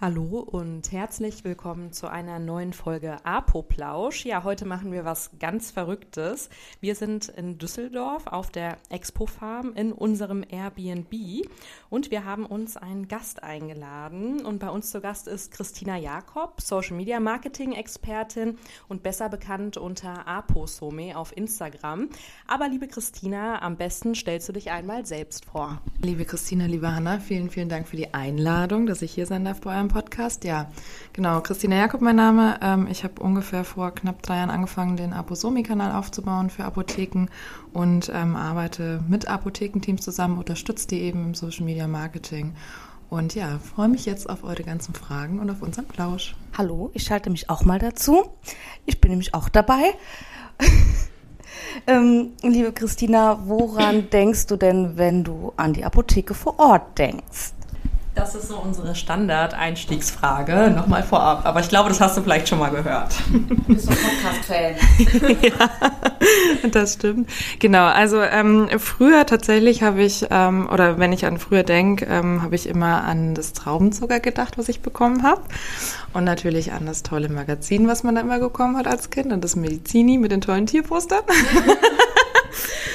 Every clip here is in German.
Hallo und herzlich willkommen zu einer neuen Folge Apoplausch. Ja, heute machen wir was ganz Verrücktes. Wir sind in Düsseldorf auf der Expo Farm in unserem Airbnb und wir haben uns einen Gast eingeladen. Und bei uns zu Gast ist Christina Jakob, Social Media Marketing Expertin und besser bekannt unter Aposome auf Instagram. Aber liebe Christina, am besten stellst du dich einmal selbst vor. Liebe Christina, liebe Hanna, vielen, vielen Dank für die Einladung, dass ich hier sein darf bei meinem Podcast. Ja, genau. Christina Jakob, mein Name. Ähm, ich habe ungefähr vor knapp drei Jahren angefangen, den Aposomi-Kanal aufzubauen für Apotheken und ähm, arbeite mit Apothekenteams zusammen, unterstütze die eben im Social Media Marketing. Und ja, freue mich jetzt auf eure ganzen Fragen und auf unseren Plausch. Hallo, ich schalte mich auch mal dazu. Ich bin nämlich auch dabei. ähm, liebe Christina, woran denkst du denn, wenn du an die Apotheke vor Ort denkst? Das ist so unsere Standard-Einstiegsfrage, nochmal vorab. Aber ich glaube, das hast du vielleicht schon mal gehört. Du bist ein Podcast-Fan. ja, das stimmt. Genau, also ähm, früher tatsächlich habe ich, ähm, oder wenn ich an früher denke, ähm, habe ich immer an das Traubenzucker gedacht, was ich bekommen habe. Und natürlich an das tolle Magazin, was man da immer bekommen hat als Kind. Und das Medizini mit den tollen Tierpostern.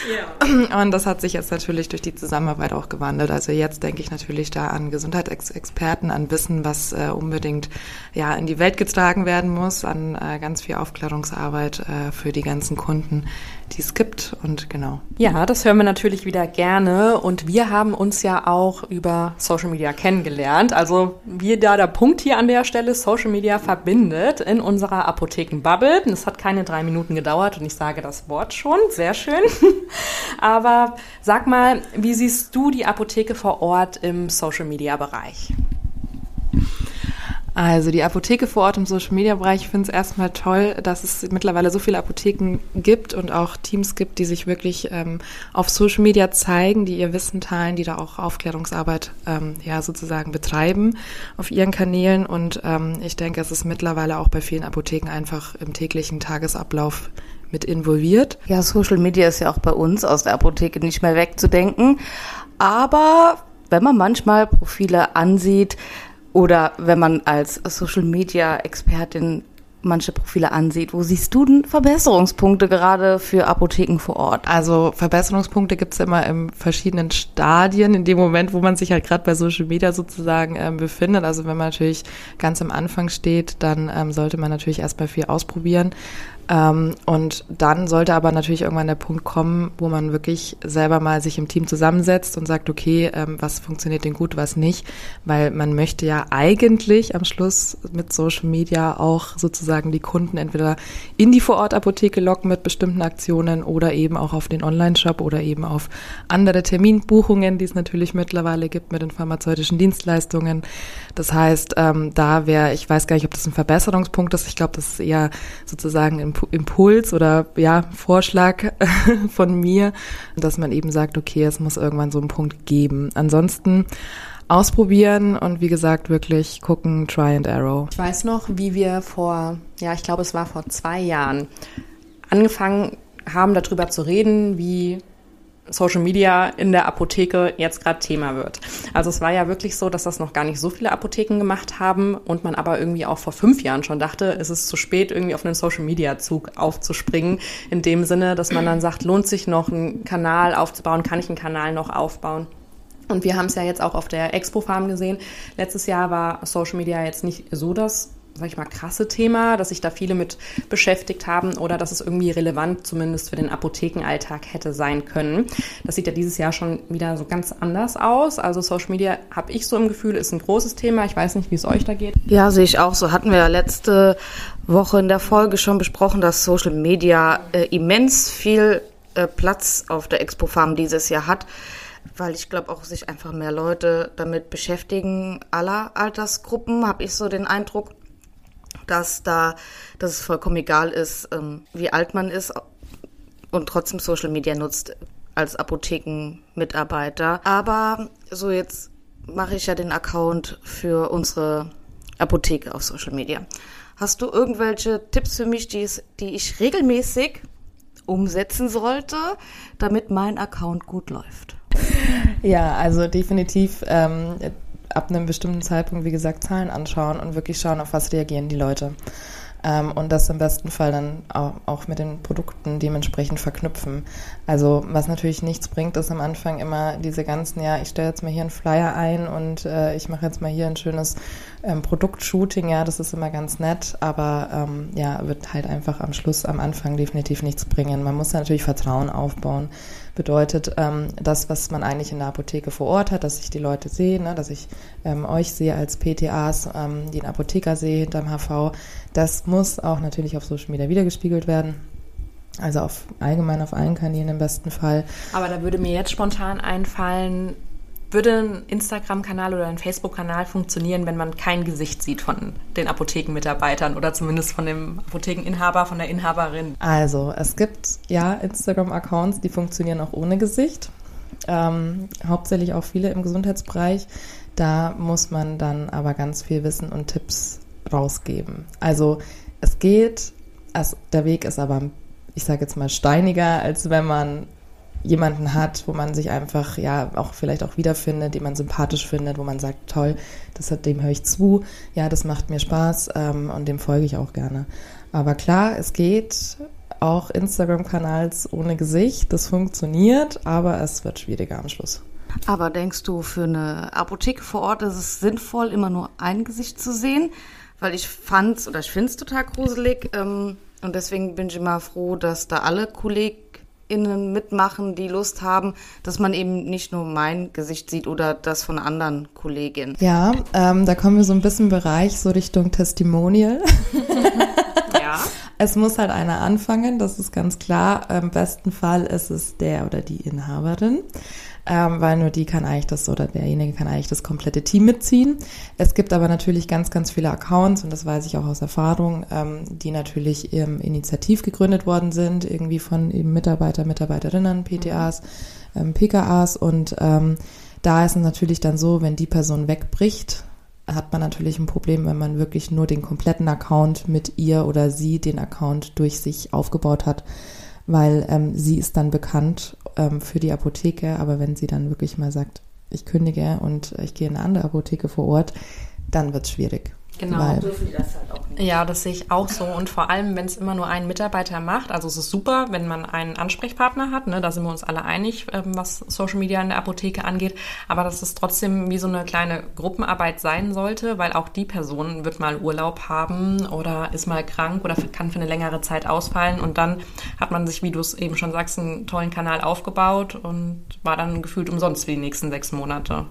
Ja. Und das hat sich jetzt natürlich durch die Zusammenarbeit auch gewandelt. Also jetzt denke ich natürlich da an Gesundheitsexperten, an Wissen, was äh, unbedingt ja in die Welt getragen werden muss, an äh, ganz viel Aufklärungsarbeit äh, für die ganzen Kunden, die es gibt und genau. Ja, das hören wir natürlich wieder gerne und wir haben uns ja auch über Social Media kennengelernt. Also wie da der Punkt hier an der Stelle Social Media verbindet in unserer Apothekenbubble. Es hat keine drei Minuten gedauert und ich sage das Wort schon. Sehr schön. Aber sag mal, wie siehst du die Apotheke vor Ort im Social Media Bereich? Also die Apotheke vor Ort im Social Media Bereich, ich finde es erstmal toll, dass es mittlerweile so viele Apotheken gibt und auch Teams gibt, die sich wirklich ähm, auf Social Media zeigen, die ihr Wissen teilen, die da auch Aufklärungsarbeit ähm, ja sozusagen betreiben auf ihren Kanälen. Und ähm, ich denke, es ist mittlerweile auch bei vielen Apotheken einfach im täglichen Tagesablauf mit involviert. Ja, Social Media ist ja auch bei uns aus der Apotheke nicht mehr wegzudenken. Aber wenn man manchmal Profile ansieht, oder wenn man als Social Media Expertin manche Profile ansieht. Wo siehst du denn Verbesserungspunkte gerade für Apotheken vor Ort? Also Verbesserungspunkte gibt's immer in verschiedenen Stadien, in dem Moment, wo man sich halt gerade bei Social Media sozusagen ähm, befindet. Also wenn man natürlich ganz am Anfang steht, dann ähm, sollte man natürlich erstmal viel ausprobieren. Ähm, und dann sollte aber natürlich irgendwann der Punkt kommen, wo man wirklich selber mal sich im Team zusammensetzt und sagt, okay, ähm, was funktioniert denn gut, was nicht, weil man möchte ja eigentlich am Schluss mit Social Media auch sozusagen die Kunden entweder in die Vorortapotheke locken mit bestimmten Aktionen oder eben auch auf den Online-Shop oder eben auf andere Terminbuchungen, die es natürlich mittlerweile gibt mit den pharmazeutischen Dienstleistungen. Das heißt, ähm, da wäre, ich weiß gar nicht, ob das ein Verbesserungspunkt ist, ich glaube, das ist eher sozusagen im Impuls oder ja, Vorschlag von mir, dass man eben sagt, okay, es muss irgendwann so einen Punkt geben. Ansonsten ausprobieren und wie gesagt wirklich gucken, try and arrow. Ich weiß noch, wie wir vor, ja, ich glaube, es war vor zwei Jahren angefangen haben, darüber zu reden, wie Social Media in der Apotheke jetzt gerade Thema wird. Also es war ja wirklich so, dass das noch gar nicht so viele Apotheken gemacht haben und man aber irgendwie auch vor fünf Jahren schon dachte, es ist zu spät, irgendwie auf einen Social Media Zug aufzuspringen. In dem Sinne, dass man dann sagt, lohnt sich noch einen Kanal aufzubauen, kann ich einen Kanal noch aufbauen? Und wir haben es ja jetzt auch auf der Expo Farm gesehen. Letztes Jahr war Social Media jetzt nicht so das sag ich mal, krasse Thema, dass sich da viele mit beschäftigt haben oder dass es irgendwie relevant zumindest für den Apothekenalltag hätte sein können. Das sieht ja dieses Jahr schon wieder so ganz anders aus. Also Social Media, habe ich so im Gefühl, ist ein großes Thema. Ich weiß nicht, wie es euch da geht. Ja, sehe ich auch so. Hatten wir ja letzte Woche in der Folge schon besprochen, dass Social Media äh, immens viel äh, Platz auf der Expo Farm dieses Jahr hat weil ich glaube auch sich einfach mehr Leute damit beschäftigen, aller Altersgruppen, habe ich so den Eindruck dass da, dass es vollkommen egal ist, ähm, wie alt man ist und trotzdem Social Media nutzt als Apothekenmitarbeiter. Aber so jetzt mache ich ja den Account für unsere Apotheke auf Social Media. Hast du irgendwelche Tipps für mich, die, ich regelmäßig umsetzen sollte, damit mein Account gut läuft? Ja, also definitiv ähm, ab einem bestimmten Zeitpunkt, wie gesagt, Zahlen anschauen und wirklich schauen, auf was reagieren die Leute. Ähm, und das im besten Fall dann auch, auch mit den Produkten dementsprechend verknüpfen. Also was natürlich nichts bringt, ist am Anfang immer diese ganzen, ja, ich stelle jetzt mal hier einen Flyer ein und äh, ich mache jetzt mal hier ein schönes ähm, Produktshooting, ja, das ist immer ganz nett, aber ähm, ja, wird halt einfach am Schluss, am Anfang definitiv nichts bringen. Man muss natürlich Vertrauen aufbauen bedeutet ähm, das, was man eigentlich in der Apotheke vor Ort hat, dass ich die Leute sehe, ne, dass ich ähm, euch sehe als PTAs, ähm, den Apotheker sehe hinterm HV. Das muss auch natürlich auf Social Media wiedergespiegelt werden. Also auf allgemein auf allen Kanälen im besten Fall. Aber da würde mir jetzt spontan einfallen, würde ein Instagram-Kanal oder ein Facebook-Kanal funktionieren, wenn man kein Gesicht sieht von den Apothekenmitarbeitern oder zumindest von dem Apothekeninhaber, von der Inhaberin? Also, es gibt ja Instagram-Accounts, die funktionieren auch ohne Gesicht. Ähm, hauptsächlich auch viele im Gesundheitsbereich. Da muss man dann aber ganz viel Wissen und Tipps rausgeben. Also es geht, also der Weg ist aber, ich sage jetzt mal, steiniger, als wenn man jemanden hat, wo man sich einfach ja auch vielleicht auch wiederfindet, den man sympathisch findet, wo man sagt, toll, das hat, dem höre ich zu, ja, das macht mir Spaß ähm, und dem folge ich auch gerne. Aber klar, es geht auch Instagram-Kanals ohne Gesicht, das funktioniert, aber es wird schwieriger am Schluss. Aber denkst du, für eine Apotheke vor Ort ist es sinnvoll, immer nur ein Gesicht zu sehen? Weil ich fand's oder ich finde es total gruselig ähm, und deswegen bin ich immer froh, dass da alle Kollegen KollegInnen mitmachen, die Lust haben, dass man eben nicht nur mein Gesicht sieht oder das von anderen Kolleginnen. Ja, ähm, da kommen wir so ein bisschen im Bereich so Richtung Testimonial. ja. Es muss halt einer anfangen, das ist ganz klar. Im besten Fall ist es der oder die Inhaberin ähm, weil nur die kann eigentlich das oder derjenige kann eigentlich das komplette Team mitziehen. Es gibt aber natürlich ganz, ganz viele Accounts und das weiß ich auch aus Erfahrung, ähm, die natürlich ähm, initiativ gegründet worden sind, irgendwie von eben Mitarbeiter, Mitarbeiterinnen, PTAs, ähm, PKAs und ähm, da ist es natürlich dann so, wenn die Person wegbricht, hat man natürlich ein Problem, wenn man wirklich nur den kompletten Account mit ihr oder sie den Account durch sich aufgebaut hat weil ähm, sie ist dann bekannt ähm, für die Apotheke, aber wenn sie dann wirklich mal sagt, ich kündige und ich gehe in eine andere Apotheke vor Ort, dann wird es schwierig. Genau. Weil, dürfen die das halt auch nicht. Ja, das sehe ich auch so. Und vor allem, wenn es immer nur einen Mitarbeiter macht, also es ist super, wenn man einen Ansprechpartner hat, ne, da sind wir uns alle einig, ähm, was Social Media in der Apotheke angeht, aber dass es trotzdem wie so eine kleine Gruppenarbeit sein sollte, weil auch die Person wird mal Urlaub haben oder ist mal krank oder kann für eine längere Zeit ausfallen und dann hat man sich, wie du es eben schon sagst, einen tollen Kanal aufgebaut und war dann gefühlt umsonst für die nächsten sechs Monate.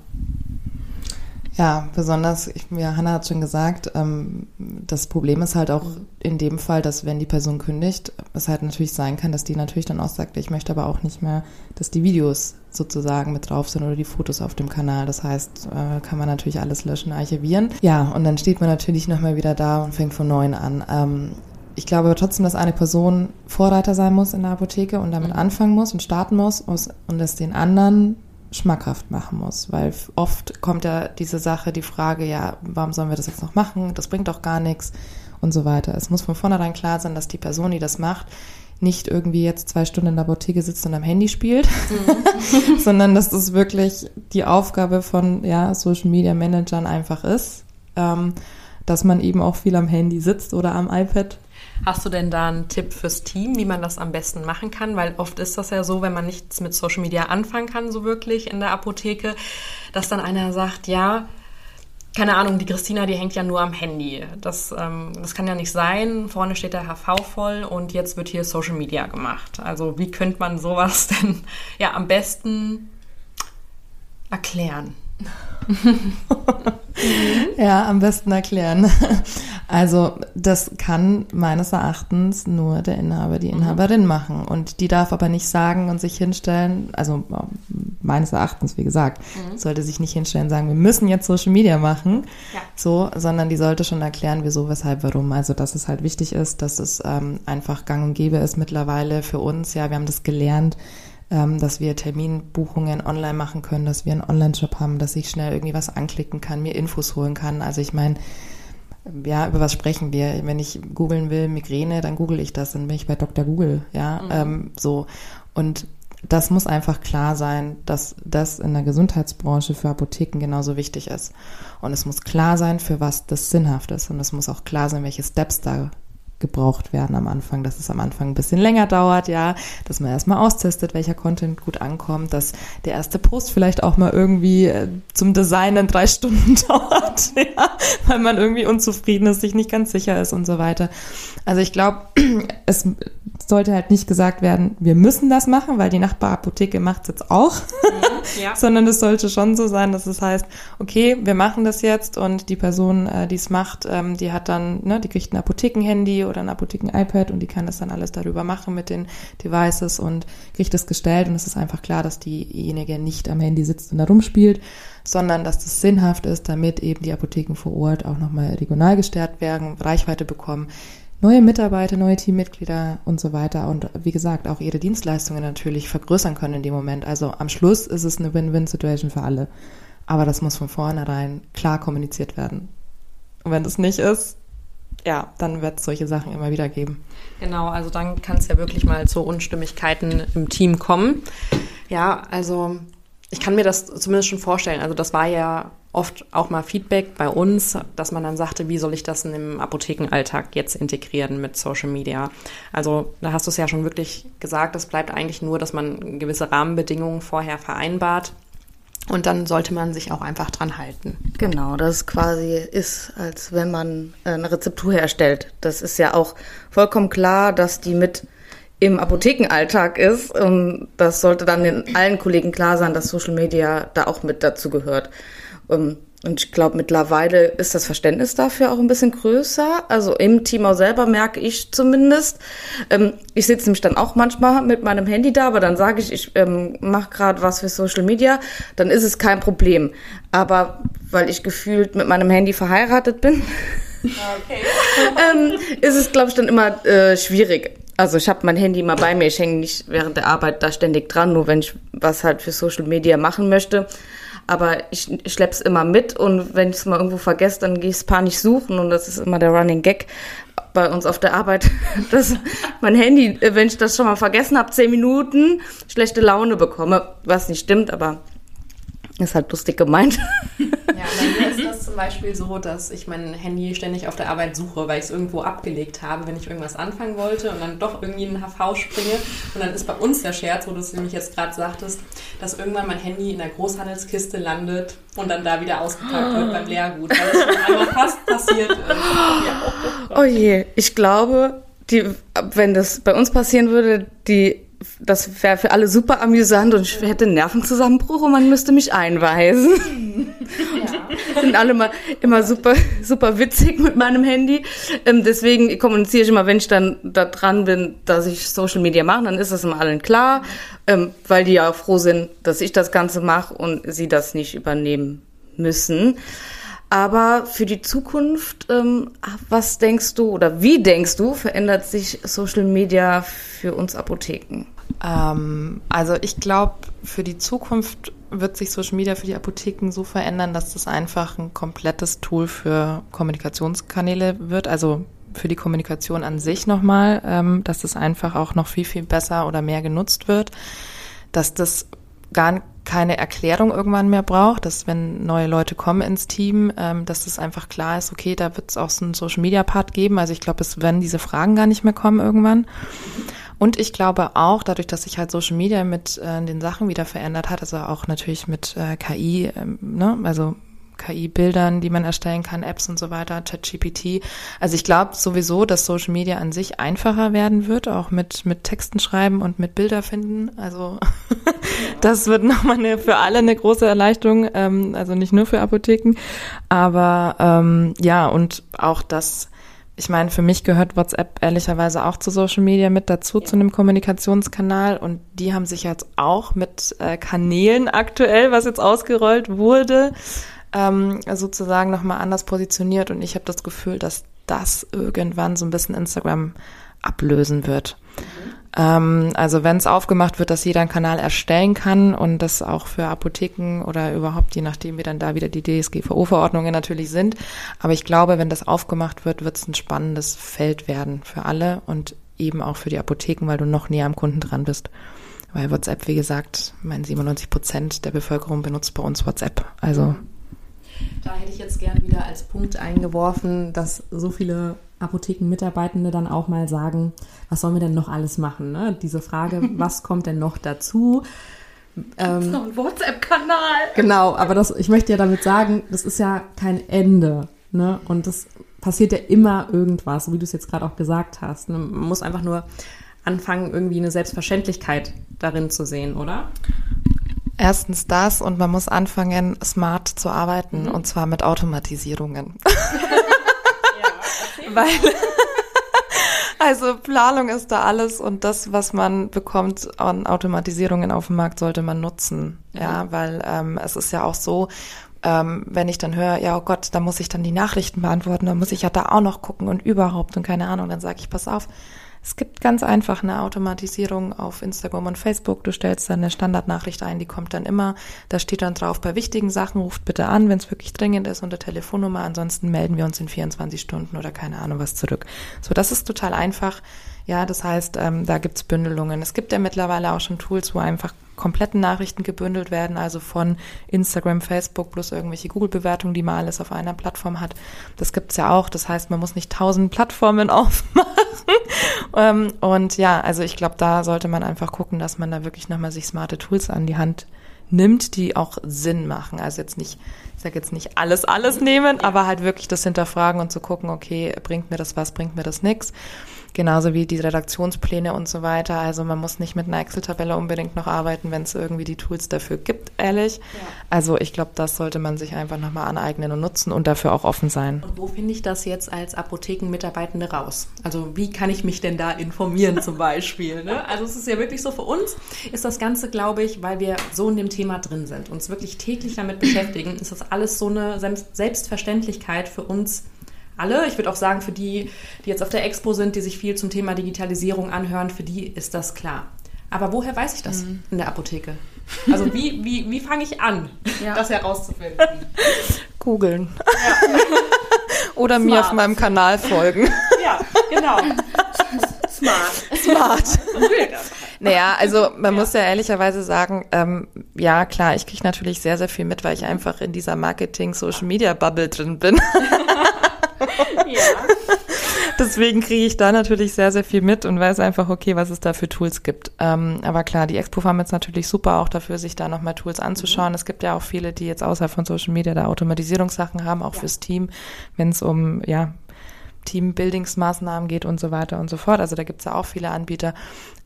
Ja, besonders, ich, ja, Hannah hat schon gesagt, ähm, das Problem ist halt auch in dem Fall, dass wenn die Person kündigt, es halt natürlich sein kann, dass die natürlich dann auch sagt, ich möchte aber auch nicht mehr, dass die Videos sozusagen mit drauf sind oder die Fotos auf dem Kanal. Das heißt, äh, kann man natürlich alles löschen, archivieren. Ja, und dann steht man natürlich nochmal wieder da und fängt von neuem an. Ähm, ich glaube aber trotzdem, dass eine Person Vorreiter sein muss in der Apotheke und damit anfangen muss und starten muss und es den anderen schmackhaft machen muss, weil oft kommt ja diese Sache, die Frage, ja, warum sollen wir das jetzt noch machen? Das bringt doch gar nichts und so weiter. Es muss von vornherein klar sein, dass die Person, die das macht, nicht irgendwie jetzt zwei Stunden in der Apotheke sitzt und am Handy spielt, mhm. sondern dass das wirklich die Aufgabe von ja, Social Media Managern einfach ist, ähm, dass man eben auch viel am Handy sitzt oder am iPad Hast du denn da einen Tipp fürs Team, wie man das am besten machen kann? Weil oft ist das ja so, wenn man nichts mit Social Media anfangen kann, so wirklich in der Apotheke, dass dann einer sagt, ja, keine Ahnung, die Christina, die hängt ja nur am Handy. Das, ähm, das kann ja nicht sein. Vorne steht der HV voll und jetzt wird hier Social Media gemacht. Also wie könnte man sowas denn ja am besten erklären? ja, am besten erklären. Also das kann meines Erachtens nur der Inhaber, die Inhaberin machen. Und die darf aber nicht sagen und sich hinstellen, also meines Erachtens, wie gesagt, mhm. sollte sich nicht hinstellen und sagen, wir müssen jetzt Social Media machen, ja. so, sondern die sollte schon erklären, wieso, weshalb, warum. Also dass es halt wichtig ist, dass es ähm, einfach gang und gäbe ist mittlerweile für uns. Ja, wir haben das gelernt, ähm, dass wir Terminbuchungen online machen können, dass wir einen Online-Shop haben, dass ich schnell irgendwie was anklicken kann, mir Infos holen kann. Also ich meine, ja, über was sprechen wir? Wenn ich googeln will, Migräne, dann google ich das, dann bin ich bei Dr. Google, ja, mhm. ähm, so. Und das muss einfach klar sein, dass das in der Gesundheitsbranche für Apotheken genauso wichtig ist. Und es muss klar sein, für was das sinnhaft ist. Und es muss auch klar sein, welche Steps da gebraucht werden am Anfang, dass es am Anfang ein bisschen länger dauert, ja, dass man erstmal austestet, welcher Content gut ankommt, dass der erste Post vielleicht auch mal irgendwie äh, zum Designen drei Stunden dauert, ja, weil man irgendwie unzufrieden ist, sich nicht ganz sicher ist und so weiter. Also ich glaube, es sollte halt nicht gesagt werden, wir müssen das machen, weil die Nachbarapotheke macht es jetzt auch, mhm, ja. sondern es sollte schon so sein, dass es heißt, okay, wir machen das jetzt und die Person, äh, die es macht, ähm, die hat dann, ne, die kriegt ein Apothekenhandy oder ein Apotheken-iPad und die kann das dann alles darüber machen mit den Devices und kriegt das gestellt und es ist einfach klar, dass diejenige nicht am Handy sitzt und da rumspielt, sondern dass das sinnhaft ist, damit eben die Apotheken vor Ort auch nochmal regional gestärkt werden, Reichweite bekommen, neue Mitarbeiter, neue Teammitglieder und so weiter und wie gesagt auch ihre Dienstleistungen natürlich vergrößern können in dem Moment. Also am Schluss ist es eine Win-Win-Situation für alle. Aber das muss von vornherein klar kommuniziert werden. Und wenn das nicht ist, ja, dann wird es solche Sachen immer wieder geben. Genau, also dann kann es ja wirklich mal zu Unstimmigkeiten im Team kommen. Ja, also ich kann mir das zumindest schon vorstellen. Also das war ja oft auch mal Feedback bei uns, dass man dann sagte, wie soll ich das in dem Apothekenalltag jetzt integrieren mit Social Media? Also da hast du es ja schon wirklich gesagt, es bleibt eigentlich nur, dass man gewisse Rahmenbedingungen vorher vereinbart. Und dann sollte man sich auch einfach dran halten. Genau, das quasi ist, als wenn man eine Rezeptur herstellt. Das ist ja auch vollkommen klar, dass die mit im Apothekenalltag ist. Und das sollte dann den allen Kollegen klar sein, dass Social Media da auch mit dazu gehört. Und ich glaube, mittlerweile ist das Verständnis dafür auch ein bisschen größer. Also im Team auch selber merke ich zumindest. Ähm, ich sitze nämlich dann auch manchmal mit meinem Handy da, aber dann sage ich, ich ähm, mache gerade was für Social Media, dann ist es kein Problem. Aber weil ich gefühlt mit meinem Handy verheiratet bin, okay. ähm, ist es, glaube ich, dann immer äh, schwierig. Also ich habe mein Handy immer bei mir, ich hänge nicht während der Arbeit da ständig dran, nur wenn ich was halt für Social Media machen möchte aber ich, schlepp's immer mit und wenn ich es mal irgendwo vergesse, dann gehe ich es panisch suchen und das ist immer der Running Gag bei uns auf der Arbeit, dass mein Handy, wenn ich das schon mal vergessen habe, zehn Minuten schlechte Laune bekomme, was nicht stimmt, aber ist halt lustig gemeint. Ja, bei mir ist das zum Beispiel so, dass ich mein Handy ständig auf der Arbeit suche, weil ich es irgendwo abgelegt habe, wenn ich irgendwas anfangen wollte und dann doch irgendwie in den HV springe. Und dann ist bei uns der Scherz, wo du es nämlich jetzt gerade sagtest, dass irgendwann mein Handy in der Großhandelskiste landet und dann da wieder ausgepackt wird beim Leergut, weil es schon einmal fast passiert ist. Ja. Oh je, ich glaube, die, wenn das bei uns passieren würde, die das wäre für alle super amüsant und ich hätte einen Nervenzusammenbruch und man müsste mich einweisen. Ja. Sind alle mal immer super, super witzig mit meinem Handy. Ähm, deswegen kommuniziere ich immer, wenn ich dann da dran bin, dass ich Social Media mache, dann ist das immer allen klar, ähm, weil die ja froh sind, dass ich das Ganze mache und sie das nicht übernehmen müssen. Aber für die Zukunft, ähm, was denkst du oder wie denkst du, verändert sich Social Media für uns Apotheken? Ähm, also ich glaube, für die Zukunft wird sich Social Media für die Apotheken so verändern, dass das einfach ein komplettes Tool für Kommunikationskanäle wird. Also für die Kommunikation an sich nochmal, ähm, dass das einfach auch noch viel, viel besser oder mehr genutzt wird. Dass das gar keine Erklärung irgendwann mehr braucht, dass wenn neue Leute kommen ins Team, ähm, dass es einfach klar ist, okay, da wird es auch so einen Social Media Part geben. Also ich glaube, es werden diese Fragen gar nicht mehr kommen irgendwann. Und ich glaube auch, dadurch, dass sich halt Social Media mit äh, den Sachen wieder verändert hat, also auch natürlich mit äh, KI, ähm, ne, also KI-Bildern, die man erstellen kann, Apps und so weiter, ChatGPT. Also ich glaube sowieso, dass Social Media an sich einfacher werden wird, auch mit, mit Texten schreiben und mit Bilder finden. Also das wird nochmal eine, für alle eine große Erleichterung, ähm, also nicht nur für Apotheken. Aber ähm, ja, und auch das ich meine, für mich gehört WhatsApp ehrlicherweise auch zu Social Media mit dazu, ja. zu einem Kommunikationskanal. Und die haben sich jetzt auch mit äh, Kanälen aktuell, was jetzt ausgerollt wurde, ähm, sozusagen nochmal anders positioniert. Und ich habe das Gefühl, dass das irgendwann so ein bisschen Instagram ablösen wird. Mhm. Ähm, also wenn es aufgemacht wird, dass jeder einen Kanal erstellen kann und das auch für Apotheken oder überhaupt, je nachdem, wie dann da wieder die DSGVO-Verordnungen natürlich sind. Aber ich glaube, wenn das aufgemacht wird, wird es ein spannendes Feld werden für alle und eben auch für die Apotheken, weil du noch näher am Kunden dran bist. Weil WhatsApp, wie gesagt, mein 97 Prozent der Bevölkerung benutzt bei uns WhatsApp. Also. Da hätte ich jetzt gern wieder als Punkt eingeworfen, dass so viele Apothekenmitarbeitende dann auch mal sagen, was sollen wir denn noch alles machen? Ne? Diese Frage, was kommt denn noch dazu? Ähm, noch ein WhatsApp-Kanal. Genau, aber das, ich möchte ja damit sagen, das ist ja kein Ende. Ne? Und das passiert ja immer irgendwas, so wie du es jetzt gerade auch gesagt hast. Ne? Man muss einfach nur anfangen, irgendwie eine Selbstverständlichkeit darin zu sehen, oder? Erstens das und man muss anfangen, smart zu arbeiten mhm. und zwar mit Automatisierungen. ja, Weil also Planung ist da alles und das, was man bekommt an Automatisierungen auf dem Markt, sollte man nutzen. Mhm. Ja, weil ähm, es ist ja auch so, ähm, wenn ich dann höre, ja, oh Gott, da muss ich dann die Nachrichten beantworten, dann muss ich ja da auch noch gucken und überhaupt und keine Ahnung, dann sage ich, pass auf, es gibt ganz einfach eine Automatisierung auf Instagram und Facebook. Du stellst dann eine Standardnachricht ein, die kommt dann immer. Da steht dann drauf, bei wichtigen Sachen ruft bitte an, wenn es wirklich dringend ist, unter Telefonnummer. Ansonsten melden wir uns in 24 Stunden oder keine Ahnung was zurück. So, das ist total einfach. Ja, das heißt, ähm, da gibt's Bündelungen. Es gibt ja mittlerweile auch schon Tools, wo einfach kompletten Nachrichten gebündelt werden, also von Instagram, Facebook plus irgendwelche Google-Bewertungen, die man alles auf einer Plattform hat. Das gibt's ja auch. Das heißt, man muss nicht tausend Plattformen aufmachen. ähm, und ja, also ich glaube, da sollte man einfach gucken, dass man da wirklich nochmal sich smarte Tools an die Hand nimmt, die auch Sinn machen. Also jetzt nicht, ich sage jetzt nicht alles, alles nehmen, aber halt wirklich das hinterfragen und zu gucken, okay, bringt mir das was, bringt mir das nix genauso wie die Redaktionspläne und so weiter. Also man muss nicht mit einer Excel-Tabelle unbedingt noch arbeiten, wenn es irgendwie die Tools dafür gibt, ehrlich. Ja. Also ich glaube, das sollte man sich einfach nochmal aneignen und nutzen und dafür auch offen sein. Und wo finde ich das jetzt als Apothekenmitarbeitende raus? Also wie kann ich mich denn da informieren zum Beispiel? Ne? Also es ist ja wirklich so, für uns ist das Ganze, glaube ich, weil wir so in dem Thema drin sind, uns wirklich täglich damit beschäftigen, ist das alles so eine Selbstverständlichkeit für uns, alle. Ich würde auch sagen, für die, die jetzt auf der Expo sind, die sich viel zum Thema Digitalisierung anhören, für die ist das klar. Aber woher weiß ich das mhm. in der Apotheke? Also wie, wie, wie fange ich an, ja. das herauszufinden? Googeln. Ja. Oder Smart. mir auf meinem Kanal folgen. Ja, genau. Smart. Smart. Naja, also man ja. muss ja ehrlicherweise sagen, ähm, ja klar, ich kriege natürlich sehr, sehr viel mit, weil ich einfach in dieser Marketing-Social-Media-Bubble drin bin. ja. Deswegen kriege ich da natürlich sehr, sehr viel mit und weiß einfach, okay, was es da für Tools gibt. Ähm, aber klar, die Expo Farm ist natürlich super auch dafür, sich da nochmal Tools anzuschauen. Mhm. Es gibt ja auch viele, die jetzt außerhalb von Social Media da Automatisierungssachen haben, auch ja. fürs Team, wenn es um ja Teambuildingsmaßnahmen geht und so weiter und so fort. Also da gibt es ja auch viele Anbieter.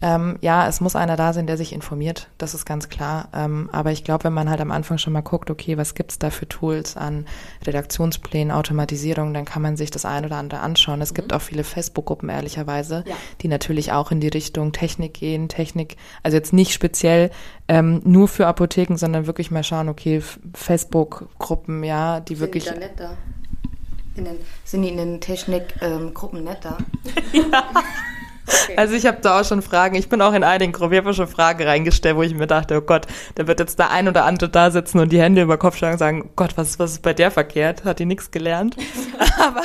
Ähm, ja, es muss einer da sein, der sich informiert, das ist ganz klar. Ähm, aber ich glaube, wenn man halt am Anfang schon mal guckt, okay, was gibt's da für Tools an Redaktionsplänen, Automatisierung, dann kann man sich das ein oder andere anschauen. Es mhm. gibt auch viele Facebook-Gruppen, ehrlicherweise, ja. die natürlich auch in die Richtung Technik gehen, Technik, also jetzt nicht speziell ähm, nur für Apotheken, sondern wirklich mal schauen, okay, Facebook-Gruppen, ja, die Sind wirklich. Die? In den, sind die in den Technikgruppen ähm, netter? ja. Okay. Also ich habe da auch schon Fragen. Ich bin auch in einigen Gruppen. Ich habe schon Fragen reingestellt, wo ich mir dachte, oh Gott, da wird jetzt der ein oder andere da sitzen und die Hände über Kopf schlagen und sagen, Gott, was, was ist bei der verkehrt? Hat die nichts gelernt? Aber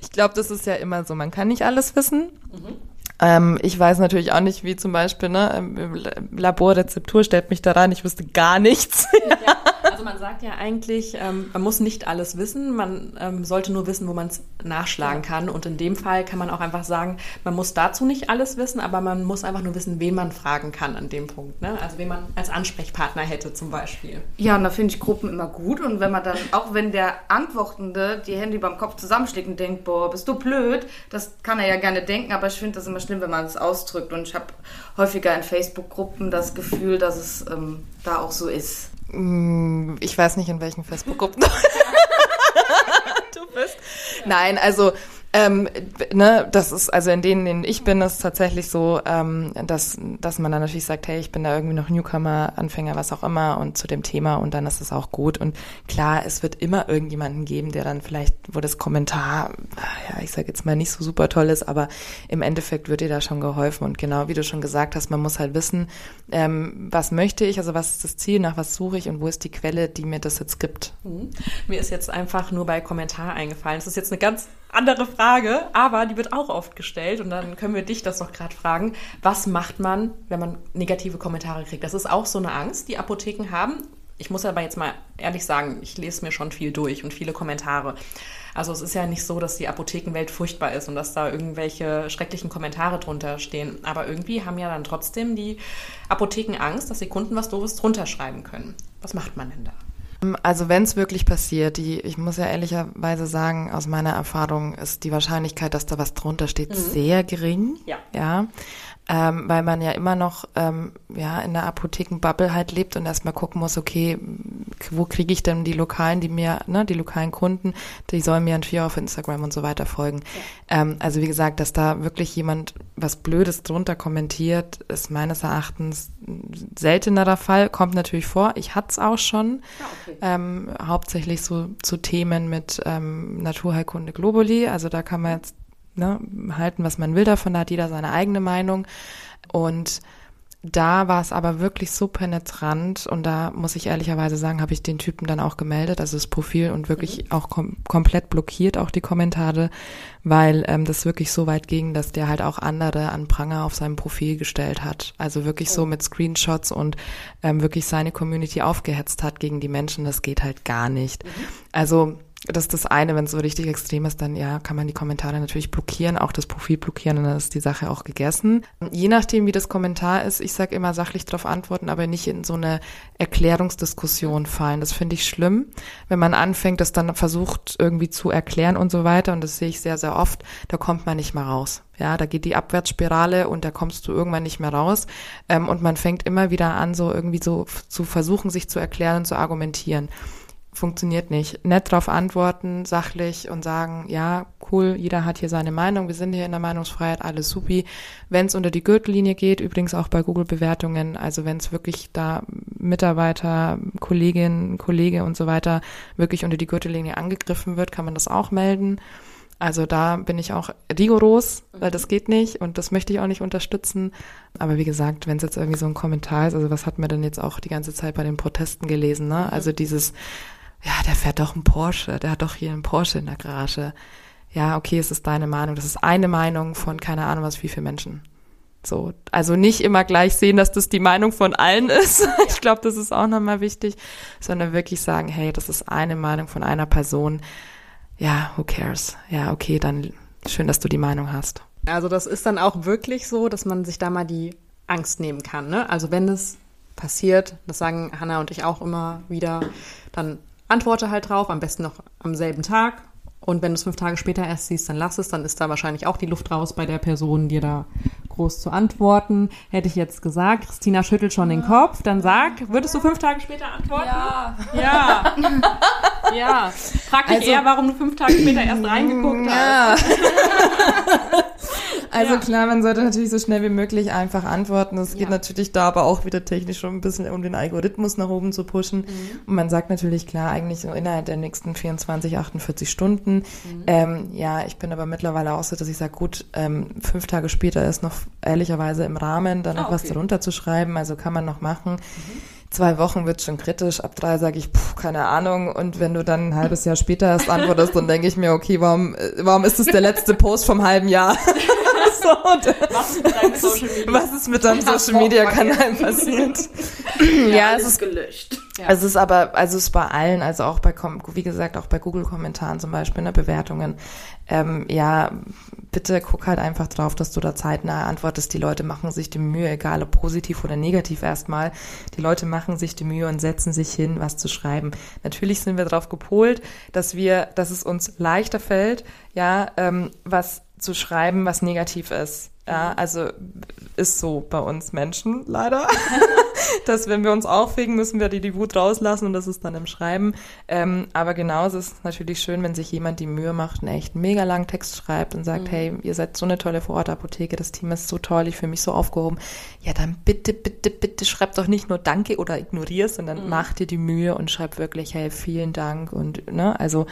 ich glaube, das ist ja immer so. Man kann nicht alles wissen. Mhm. Ähm, ich weiß natürlich auch nicht, wie zum Beispiel, ne, im Laborrezeptur stellt mich da rein, ich wüsste gar nichts. Ja, also man sagt ja eigentlich, ähm, man muss nicht alles wissen, man ähm, sollte nur wissen, wo man es nachschlagen kann. Und in dem Fall kann man auch einfach sagen, man muss dazu nicht alles wissen, aber man muss einfach nur wissen, wen man fragen kann an dem Punkt. Ne? Also wen man als Ansprechpartner hätte zum Beispiel. Ja, und da finde ich Gruppen immer gut. Und wenn man dann, auch wenn der Antwortende die Hände beim Kopf zusammenschlägt und denkt, boah, bist du blöd, das kann er ja gerne denken, aber ich finde das immer schlimm, wenn man es ausdrückt. Und ich habe häufiger in Facebook-Gruppen das Gefühl, dass es ähm, da auch so ist. Mm, ich weiß nicht, in welchen Facebook-Gruppen du bist. Nein, also ähm, ne, das ist, also in denen, in denen ich bin, ist tatsächlich so, ähm, dass, dass man dann natürlich sagt, hey, ich bin da irgendwie noch Newcomer, Anfänger, was auch immer und zu dem Thema und dann ist es auch gut. Und klar, es wird immer irgendjemanden geben, der dann vielleicht, wo das Kommentar, ja, ich sage jetzt mal nicht so super toll ist, aber im Endeffekt wird dir da schon geholfen. Und genau wie du schon gesagt hast, man muss halt wissen, ähm, was möchte ich, also was ist das Ziel, nach was suche ich und wo ist die Quelle, die mir das jetzt gibt. Mhm. Mir ist jetzt einfach nur bei Kommentar eingefallen. Es ist jetzt eine ganz andere Frage, aber die wird auch oft gestellt und dann können wir dich das doch gerade fragen. Was macht man, wenn man negative Kommentare kriegt? Das ist auch so eine Angst, die Apotheken haben. Ich muss aber jetzt mal ehrlich sagen, ich lese mir schon viel durch und viele Kommentare. Also es ist ja nicht so, dass die Apothekenwelt furchtbar ist und dass da irgendwelche schrecklichen Kommentare drunter stehen. Aber irgendwie haben ja dann trotzdem die Apotheken Angst, dass die Kunden was Doofes drunter schreiben können. Was macht man denn da? Also wenn es wirklich passiert, die, ich muss ja ehrlicherweise sagen, aus meiner Erfahrung ist die Wahrscheinlichkeit, dass da was drunter steht, mhm. sehr gering. Ja. ja ähm, weil man ja immer noch ähm, ja in der Apothekenbubble halt lebt und erstmal gucken muss, okay, wo kriege ich denn die lokalen, die mir, ne, die lokalen Kunden, die sollen mir natürlich auf Instagram und so weiter folgen. Ja. Ähm, also wie gesagt, dass da wirklich jemand was Blödes drunter kommentiert, ist meines Erachtens seltenerer Fall, kommt natürlich vor. Ich hatte es auch schon, ja, ah, okay. ähm, hauptsächlich so zu Themen mit ähm, Naturheilkunde Globuli. Also da kann man jetzt ne, halten, was man will davon, da hat jeder seine eigene Meinung. Und da war es aber wirklich so penetrant und da muss ich ehrlicherweise sagen, habe ich den Typen dann auch gemeldet, also das Profil und wirklich mhm. auch kom komplett blockiert, auch die Kommentare, weil ähm, das wirklich so weit ging, dass der halt auch andere an Pranger auf seinem Profil gestellt hat. Also wirklich oh. so mit Screenshots und ähm, wirklich seine Community aufgehetzt hat gegen die Menschen, das geht halt gar nicht. Mhm. Also das ist das eine, wenn es so richtig extrem ist, dann ja, kann man die Kommentare natürlich blockieren, auch das Profil blockieren und dann ist die Sache auch gegessen. Je nachdem, wie das Kommentar ist, ich sage immer sachlich darauf antworten, aber nicht in so eine Erklärungsdiskussion fallen. Das finde ich schlimm, wenn man anfängt, das dann versucht irgendwie zu erklären und so weiter und das sehe ich sehr, sehr oft, da kommt man nicht mehr raus. Ja, da geht die Abwärtsspirale und da kommst du irgendwann nicht mehr raus. Ähm, und man fängt immer wieder an, so irgendwie so zu versuchen, sich zu erklären und zu argumentieren funktioniert nicht. Nett darauf antworten, sachlich und sagen, ja, cool, jeder hat hier seine Meinung, wir sind hier in der Meinungsfreiheit, alles supi. Wenn es unter die Gürtellinie geht, übrigens auch bei Google-Bewertungen, also wenn es wirklich da Mitarbeiter, Kolleginnen, Kollege und so weiter wirklich unter die Gürtellinie angegriffen wird, kann man das auch melden. Also da bin ich auch rigoros, weil das geht nicht und das möchte ich auch nicht unterstützen. Aber wie gesagt, wenn es jetzt irgendwie so ein Kommentar ist, also was hat man denn jetzt auch die ganze Zeit bei den Protesten gelesen, ne? Also dieses, ja, der fährt doch einen Porsche, der hat doch hier einen Porsche in der Garage. Ja, okay, es ist deine Meinung. Das ist eine Meinung von keine Ahnung was wie viele Menschen. So, also nicht immer gleich sehen, dass das die Meinung von allen ist. Ich glaube, das ist auch nochmal wichtig, sondern wirklich sagen, hey, das ist eine Meinung von einer Person. Ja, who cares? Ja, okay, dann schön, dass du die Meinung hast. Also das ist dann auch wirklich so, dass man sich da mal die Angst nehmen kann. Ne? Also wenn es passiert, das sagen Hanna und ich auch immer wieder, dann antworte halt drauf, am besten noch am selben Tag. Und wenn du es fünf Tage später erst siehst, dann lass es, dann ist da wahrscheinlich auch die Luft raus bei der Person, dir da groß zu antworten. Hätte ich jetzt gesagt, Christina schüttelt schon den Kopf, dann sag, würdest du fünf Tage später antworten? Ja. Ja. ja. Frag dich also, eher, warum du fünf Tage später erst reingeguckt ja. hast. Also ja. klar, man sollte natürlich so schnell wie möglich einfach antworten. Es geht ja. natürlich da aber auch wieder technisch schon ein bisschen um den Algorithmus nach oben zu pushen. Mhm. Und man sagt natürlich klar, eigentlich so innerhalb der nächsten 24, 48 Stunden. Mhm. Ähm, ja, ich bin aber mittlerweile auch so, dass ich sage, gut, ähm, fünf Tage später ist noch ehrlicherweise im Rahmen, da noch ah, okay. was darunter zu schreiben. Also kann man noch machen. Mhm zwei Wochen wird schon kritisch, ab drei sage ich, puh, keine Ahnung. Und wenn du dann ein halbes Jahr später erst antwortest, dann denke ich mir, okay, warum, äh, warum ist das der letzte Post vom halben Jahr? so, was ist mit deinem Social Media? Was ist mit deinem Social Media Kanal passiert? ja, es ist gelöscht. Ja. Also es ist aber, also es ist bei allen, also auch bei, wie gesagt, auch bei Google-Kommentaren zum Beispiel, ne, Bewertungen. Ähm, ja, bitte guck halt einfach drauf, dass du da zeitnah antwortest. Die Leute machen sich die Mühe, egal ob positiv oder negativ erstmal. Die Leute machen sich die Mühe und setzen sich hin, was zu schreiben. Natürlich sind wir darauf gepolt, dass wir, dass es uns leichter fällt, ja, ähm, was zu schreiben, was negativ ist. Ja, also ist so bei uns Menschen leider, dass wenn wir uns aufregen, müssen wir die, die Wut rauslassen und das ist dann im Schreiben. Ähm, aber genauso ist es natürlich schön, wenn sich jemand die Mühe macht, einen echt mega langen Text schreibt und sagt, mhm. hey, ihr seid so eine tolle Vorortapotheke, das Team ist so toll, ich fühle mich so aufgehoben. Ja, dann bitte, bitte, bitte schreibt doch nicht nur Danke oder ignorier, sondern mhm. mach dir die Mühe und schreib wirklich, hey, vielen Dank und ne, also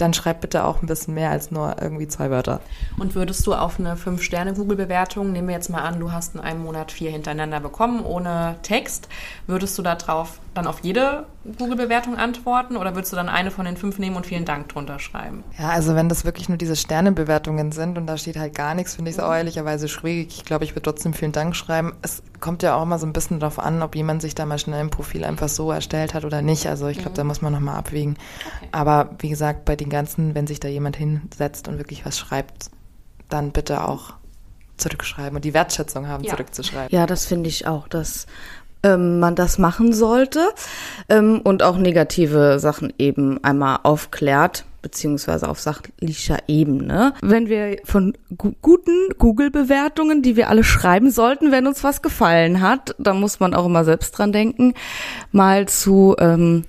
dann schreib bitte auch ein bisschen mehr als nur irgendwie zwei Wörter. Und würdest du auf eine 5-Sterne-Google-Bewertung, nehmen wir jetzt mal an, du hast in einem Monat vier hintereinander bekommen, ohne Text, würdest du da drauf dann auf jede Google-Bewertung antworten oder würdest du dann eine von den fünf nehmen und vielen Dank drunter schreiben? Ja, also wenn das wirklich nur diese Sternebewertungen sind und da steht halt gar nichts, finde ich es auch ehrlicherweise schwierig. Ich glaube, ich würde trotzdem vielen Dank schreiben. Es kommt ja auch mal so ein bisschen darauf an, ob jemand sich da mal schnell ein Profil einfach so erstellt hat oder nicht. Also ich glaube, mhm. da muss man nochmal abwägen. Okay. Aber wie gesagt, bei den ganzen, wenn sich da jemand hinsetzt und wirklich was schreibt, dann bitte auch zurückschreiben und die Wertschätzung haben, ja. zurückzuschreiben. Ja, das finde ich auch, dass ähm, man das machen sollte ähm, und auch negative Sachen eben einmal aufklärt beziehungsweise auf sachlicher Ebene. Wenn wir von gu guten Google-Bewertungen, die wir alle schreiben sollten, wenn uns was gefallen hat, da muss man auch immer selbst dran denken, mal zu ähm,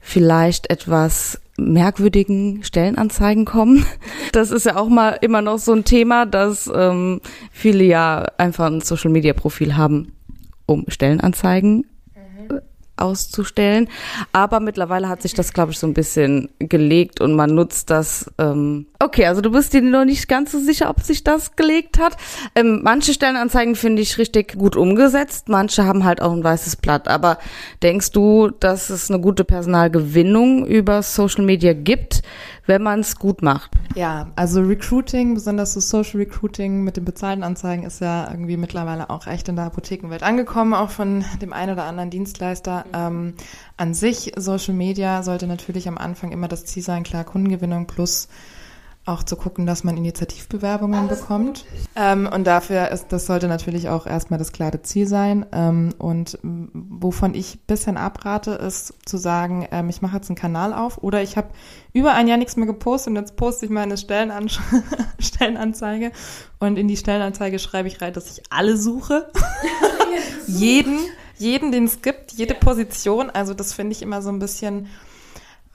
vielleicht etwas merkwürdigen Stellenanzeigen kommen. Das ist ja auch mal immer noch so ein Thema, dass ähm, viele ja einfach ein Social-Media-Profil haben, um Stellenanzeigen mhm. auszustellen. Aber mittlerweile hat sich das, glaube ich, so ein bisschen gelegt und man nutzt das. Ähm okay, also du bist dir noch nicht ganz so sicher, ob sich das gelegt hat. Ähm, manche Stellenanzeigen finde ich richtig gut umgesetzt, manche haben halt auch ein weißes Blatt. Aber denkst du, dass es eine gute Personalgewinnung über Social Media gibt? wenn man es gut macht. Ja, also Recruiting, besonders so Social Recruiting mit den bezahlten Anzeigen ist ja irgendwie mittlerweile auch echt in der Apothekenwelt angekommen, auch von dem einen oder anderen Dienstleister. Ähm, an sich, Social Media sollte natürlich am Anfang immer das Ziel sein, klar, Kundengewinnung plus auch zu gucken, dass man Initiativbewerbungen bekommt. Ähm, und dafür ist, das sollte natürlich auch erstmal das klare Ziel sein. Ähm, und wovon ich bisschen abrate, ist zu sagen, ähm, ich mache jetzt einen Kanal auf oder ich habe über ein Jahr nichts mehr gepostet und jetzt poste ich meine Stellenan Stellenanzeige und in die Stellenanzeige schreibe ich rein, dass ich alle suche. jeden, jeden, den es gibt, jede Position. Also das finde ich immer so ein bisschen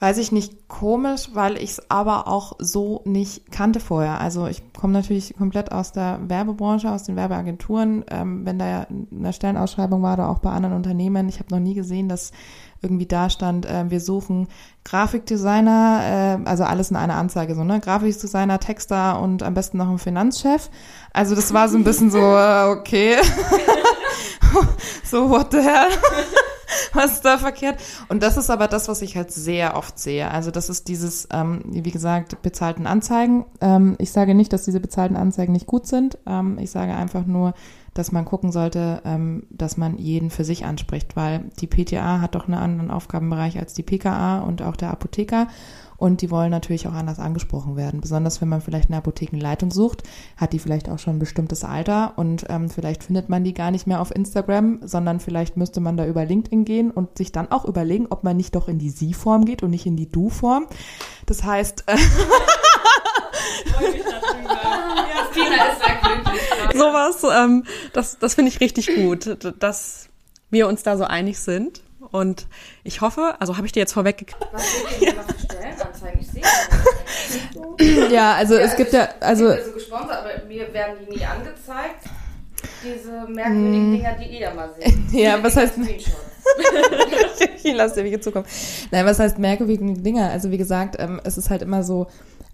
weiß ich nicht, komisch, weil ich es aber auch so nicht kannte vorher. Also ich komme natürlich komplett aus der Werbebranche, aus den Werbeagenturen. Ähm, wenn da ja eine Stellenausschreibung war oder auch bei anderen Unternehmen, ich habe noch nie gesehen, dass irgendwie da stand, äh, wir suchen Grafikdesigner, äh, also alles in einer Anzeige, so, ne? Grafikdesigner, Texter und am besten noch einen Finanzchef. Also das war so ein bisschen so, äh, okay. so, what the hell? was ist da verkehrt? Und das ist aber das, was ich halt sehr oft sehe. Also das ist dieses, ähm, wie gesagt, bezahlten Anzeigen. Ähm, ich sage nicht, dass diese bezahlten Anzeigen nicht gut sind. Ähm, ich sage einfach nur, dass man gucken sollte, ähm, dass man jeden für sich anspricht, weil die PTA hat doch einen anderen Aufgabenbereich als die PKA und auch der Apotheker. Und die wollen natürlich auch anders angesprochen werden. Besonders wenn man vielleicht eine Apothekenleitung sucht, hat die vielleicht auch schon ein bestimmtes Alter und ähm, vielleicht findet man die gar nicht mehr auf Instagram, sondern vielleicht müsste man da über LinkedIn gehen und sich dann auch überlegen, ob man nicht doch in die Sie-Form geht und nicht in die Du-Form. Das heißt, äh sowas, ähm, das, das finde ich richtig gut, dass wir uns da so einig sind. Und ich hoffe, also habe ich dir jetzt vorweg. Was ja. Stellenanzeigen? Ich sehe Ja, also ja, es gibt ja, also. Ich bin so gesponsert, aber mir werden die nie angezeigt. Diese merkwürdigen mm. Dinger, die ihr ja mal seht. Ja, was heißt. ich lasse dir wieder zukommen. Nein, was heißt merkwürdige Dinger? Also wie gesagt, ähm, es ist halt immer so,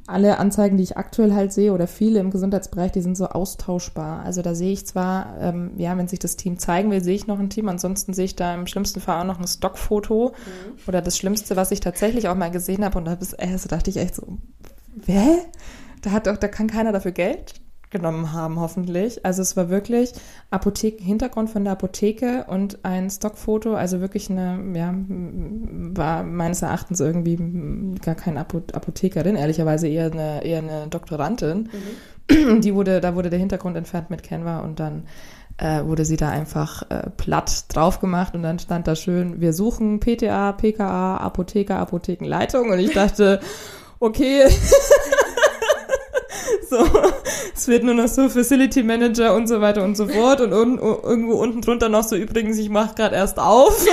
alle Anzeigen, die ich aktuell halt sehe oder viele im Gesundheitsbereich, die sind so austauschbar. Also da sehe ich zwar, ähm, ja, wenn sich das Team zeigen will, sehe ich noch ein Team. Ansonsten sehe ich da im schlimmsten Fall auch noch ein Stockfoto mhm. oder das Schlimmste, was ich tatsächlich auch mal gesehen habe. Und da also dachte ich echt so, wer? Da hat doch, da kann keiner dafür Geld genommen haben, hoffentlich. Also es war wirklich Apotheken, Hintergrund von der Apotheke und ein Stockfoto, also wirklich eine, ja, war meines Erachtens irgendwie gar kein Apothekerin, ehrlicherweise eher eine, eher eine Doktorandin. Mhm. Die wurde, da wurde der Hintergrund entfernt mit Canva und dann äh, wurde sie da einfach äh, platt drauf gemacht und dann stand da schön, wir suchen PTA, PKA, Apotheker, Apothekenleitung und ich dachte, okay, so, es wird nur noch so Facility Manager und so weiter und so fort. Und un irgendwo unten drunter noch so übrigens, ich mache gerade erst auf.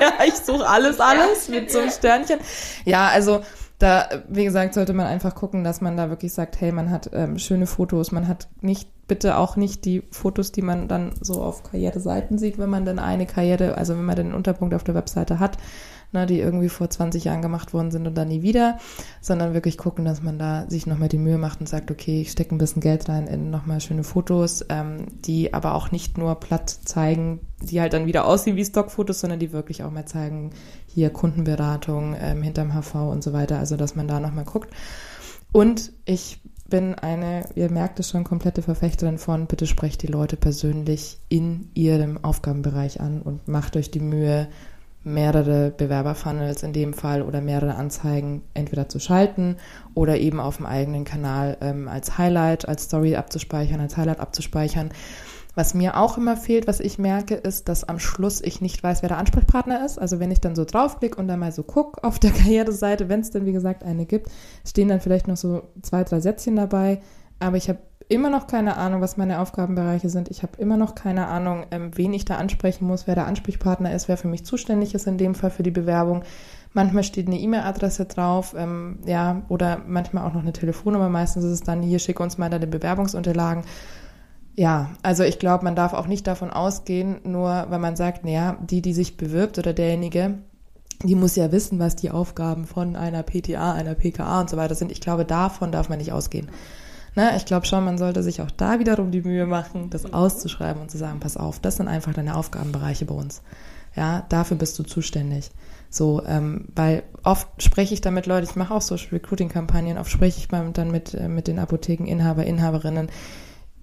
ja, ich suche alles, alles mit so einem Sternchen. Ja, also da, wie gesagt, sollte man einfach gucken, dass man da wirklich sagt, hey, man hat ähm, schöne Fotos, man hat nicht bitte auch nicht die Fotos, die man dann so auf Karriereseiten sieht, wenn man dann eine Karriere, also wenn man den Unterpunkt auf der Webseite hat, ne, die irgendwie vor 20 Jahren gemacht worden sind und dann nie wieder, sondern wirklich gucken, dass man da sich nochmal die Mühe macht und sagt, okay, ich stecke ein bisschen Geld rein in nochmal schöne Fotos, ähm, die aber auch nicht nur platt zeigen, die halt dann wieder aussehen wie Stockfotos, sondern die wirklich auch mal zeigen, hier Kundenberatung ähm, hinterm HV und so weiter, also dass man da nochmal guckt. Und ich bin eine, ihr merkt es schon, komplette Verfechterin von, bitte sprecht die Leute persönlich in ihrem Aufgabenbereich an und macht euch die Mühe, mehrere Bewerberfunnels in dem Fall oder mehrere Anzeigen entweder zu schalten oder eben auf dem eigenen Kanal ähm, als Highlight, als Story abzuspeichern, als Highlight abzuspeichern. Was mir auch immer fehlt, was ich merke, ist, dass am Schluss ich nicht weiß, wer der Ansprechpartner ist. Also wenn ich dann so draufklicke und dann mal so gucke auf der Karriereseite, wenn es denn wie gesagt eine gibt, stehen dann vielleicht noch so zwei, drei Sätzchen dabei. Aber ich habe immer noch keine Ahnung, was meine Aufgabenbereiche sind. Ich habe immer noch keine Ahnung, ähm, wen ich da ansprechen muss, wer der Ansprechpartner ist, wer für mich zuständig ist in dem Fall für die Bewerbung. Manchmal steht eine E-Mail-Adresse drauf, ähm, ja, oder manchmal auch noch eine Telefonnummer. Meistens ist es dann hier, schick uns mal deine Bewerbungsunterlagen. Ja, also ich glaube, man darf auch nicht davon ausgehen, nur weil man sagt, naja, die, die sich bewirbt oder derjenige, die muss ja wissen, was die Aufgaben von einer PTA, einer PKA und so weiter sind. Ich glaube, davon darf man nicht ausgehen. Ne, ich glaube schon, man sollte sich auch da wiederum die Mühe machen, das auszuschreiben und zu sagen, pass auf, das sind einfach deine Aufgabenbereiche bei uns. Ja, dafür bist du zuständig. So, ähm, weil oft spreche ich damit Leute, ich mache auch Social Recruiting-Kampagnen, oft spreche ich dann mit, äh, mit den Apothekeninhaber, Inhaberinnen,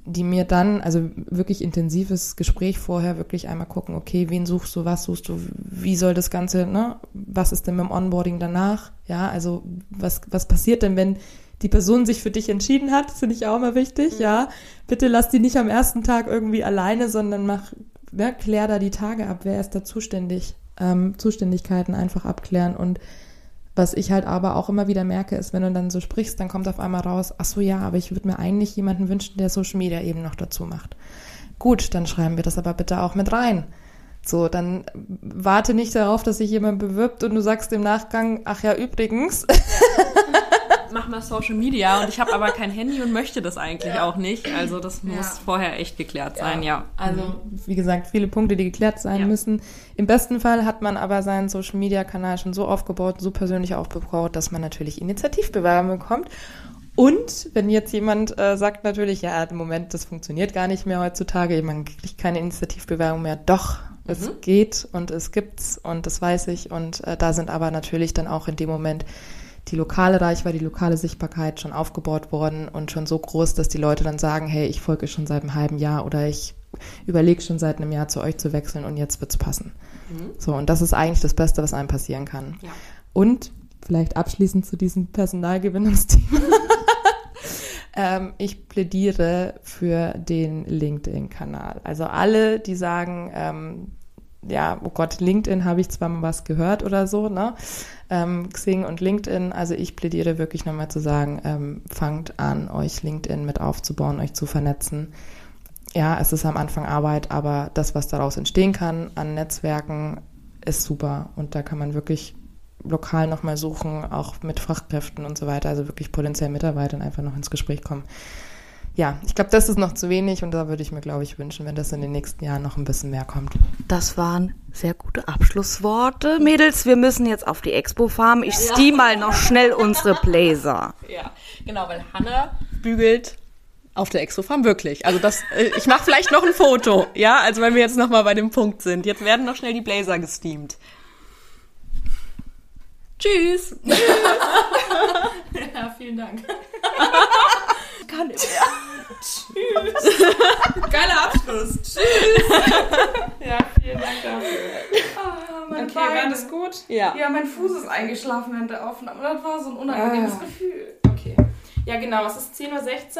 die mir dann, also wirklich intensives Gespräch vorher, wirklich einmal gucken, okay, wen suchst du, was suchst du, wie soll das Ganze, ne, was ist denn mit dem Onboarding danach? Ja, also was, was passiert denn, wenn die Person sich für dich entschieden hat, finde ich auch immer wichtig, mhm. ja. Bitte lass die nicht am ersten Tag irgendwie alleine, sondern mach, ja, klär da die Tage ab, wer ist da zuständig, ähm, Zuständigkeiten einfach abklären und was ich halt aber auch immer wieder merke, ist, wenn du dann so sprichst, dann kommt auf einmal raus, ach so ja, aber ich würde mir eigentlich jemanden wünschen, der Social Media eben noch dazu macht. Gut, dann schreiben wir das aber bitte auch mit rein. So, dann warte nicht darauf, dass sich jemand bewirbt und du sagst im Nachgang, ach ja, übrigens. mach mal Social Media und ich habe aber kein Handy und möchte das eigentlich ja. auch nicht. Also das muss ja. vorher echt geklärt sein, ja. Also wie gesagt, viele Punkte, die geklärt sein müssen. Im besten Fall hat man aber seinen Social Media Kanal schon so aufgebaut, so persönlich aufgebaut, dass man natürlich Initiativbewerbungen bekommt. Und wenn jetzt jemand äh, sagt natürlich, ja, im Moment, das funktioniert gar nicht mehr heutzutage, man kriegt keine Initiativbewerbung mehr, doch, es mhm. geht und es gibt's und das weiß ich. Und äh, da sind aber natürlich dann auch in dem Moment die lokale Reichweite, die lokale Sichtbarkeit schon aufgebaut worden und schon so groß, dass die Leute dann sagen, hey, ich folge schon seit einem halben Jahr oder ich überlege schon seit einem Jahr zu euch zu wechseln und jetzt wird's passen. Mhm. So, und das ist eigentlich das Beste, was einem passieren kann. Ja. Und vielleicht abschließend zu diesem Personalgewinnungsthema. ähm, ich plädiere für den LinkedIn-Kanal. Also alle, die sagen, ähm, ja, oh Gott, LinkedIn habe ich zwar mal was gehört oder so, ne? Ähm, Xing und LinkedIn, also ich plädiere wirklich nochmal zu sagen, ähm, fangt an, euch LinkedIn mit aufzubauen, euch zu vernetzen. Ja, es ist am Anfang Arbeit, aber das, was daraus entstehen kann an Netzwerken, ist super. Und da kann man wirklich lokal nochmal suchen, auch mit Fachkräften und so weiter, also wirklich potenziell Mitarbeitern einfach noch ins Gespräch kommen ja, ich glaube, das ist noch zu wenig und da würde ich mir, glaube ich, wünschen, wenn das in den nächsten Jahren noch ein bisschen mehr kommt. Das waren sehr gute Abschlussworte. Mädels, wir müssen jetzt auf die Expo Farm. Ich ja. steam mal noch schnell unsere Blazer. Ja, genau, weil Hanna bügelt auf der Expo Farm wirklich. Also das, äh, ich mache vielleicht noch ein Foto, ja, also wenn wir jetzt noch mal bei dem Punkt sind. Jetzt werden noch schnell die Blazer gesteamt. Tschüss. ja, vielen Dank. Kann nicht mehr. Tschüss. Geiler Abschluss. Tschüss. ja, vielen Dank dafür. Oh, mein okay, Bein. war das gut? Ja. Ja, mein Fuß ist eingeschlafen während der Aufnahme. Das war so ein unangenehmes ah. Gefühl. Okay. Ja, genau. Es ist 10.16 Uhr.